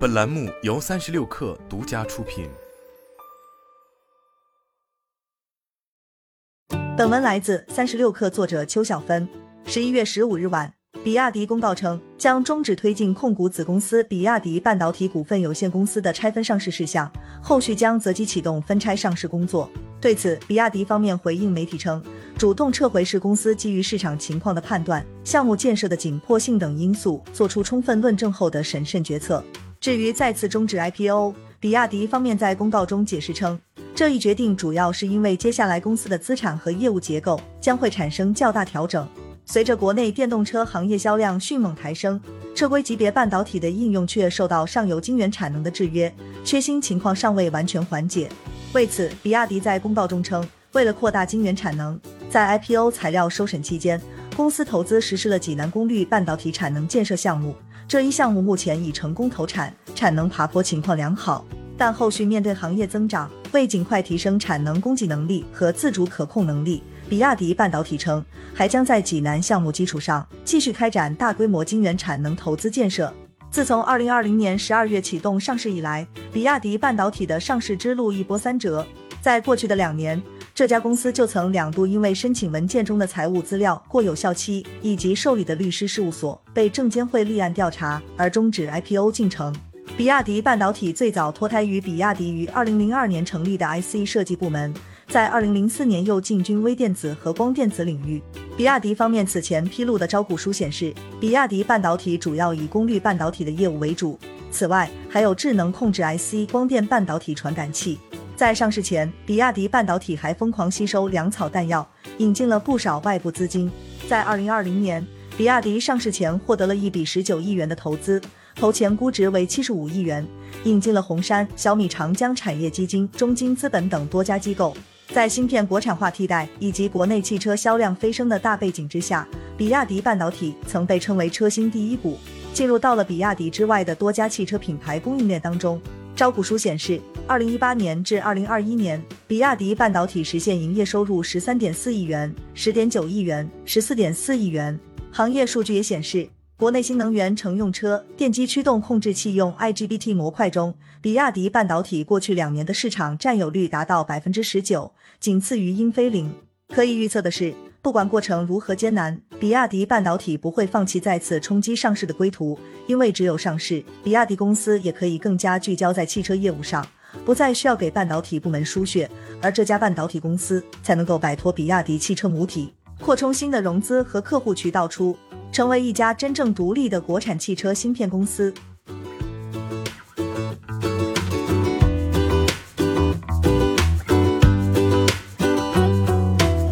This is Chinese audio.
本栏目由三十六氪独家出品。本文来自三十六氪，作者邱小芬。十一月十五日晚，比亚迪公告称，将终止推进控股子公司比亚迪半导体股份有限公司的拆分上市事项，后续将择机启动分拆上市工作。对此，比亚迪方面回应媒体称，主动撤回是公司基于市场情况的判断、项目建设的紧迫性等因素做出充分论证后的审慎决策。至于再次终止 IPO，比亚迪方面在公告中解释称，这一决定主要是因为接下来公司的资产和业务结构将会产生较大调整。随着国内电动车行业销量迅猛抬升，车规级别半导体的应用却受到上游晶圆产能的制约，缺芯情况尚未完全缓解。为此，比亚迪在公告中称，为了扩大晶圆产能，在 IPO 材料收审期间，公司投资实施了济南功率半导体产能建设项目。这一项目目前已成功投产，产能爬坡情况良好。但后续面对行业增长，为尽快提升产能供给能力和自主可控能力，比亚迪半导体称还将在济南项目基础上继续开展大规模晶圆产能投资建设。自从二零二零年十二月启动上市以来，比亚迪半导体的上市之路一波三折。在过去的两年，这家公司就曾两度因为申请文件中的财务资料过有效期，以及受理的律师事务所被证监会立案调查而终止 IPO 进程。比亚迪半导体最早脱胎于比亚迪于二零零二年成立的 IC 设计部门，在二零零四年又进军微电子和光电子领域。比亚迪方面此前披露的招股书显示，比亚迪半导体主要以功率半导体的业务为主，此外还有智能控制 IC、光电半导体传感器。在上市前，比亚迪半导体还疯狂吸收粮草弹药，引进了不少外部资金。在二零二零年，比亚迪上市前获得了一笔十九亿元的投资，投前估值为七十五亿元，引进了红杉、小米、长江产业基金、中金资本等多家机构。在芯片国产化替代以及国内汽车销量飞升的大背景之下，比亚迪半导体曾被称为车芯第一股，进入到了比亚迪之外的多家汽车品牌供应链当中。招股书显示，二零一八年至二零二一年，比亚迪半导体实现营业收入十三点四亿元、十点九亿元、十四点四亿元。行业数据也显示，国内新能源乘用车电机驱动控制器用 IGBT 模块中，比亚迪半导体过去两年的市场占有率达到百分之十九，仅次于英飞凌。可以预测的是。不管过程如何艰难，比亚迪半导体不会放弃再次冲击上市的归途，因为只有上市，比亚迪公司也可以更加聚焦在汽车业务上，不再需要给半导体部门输血，而这家半导体公司才能够摆脱比亚迪汽车母体，扩充新的融资和客户渠道出，成为一家真正独立的国产汽车芯片公司。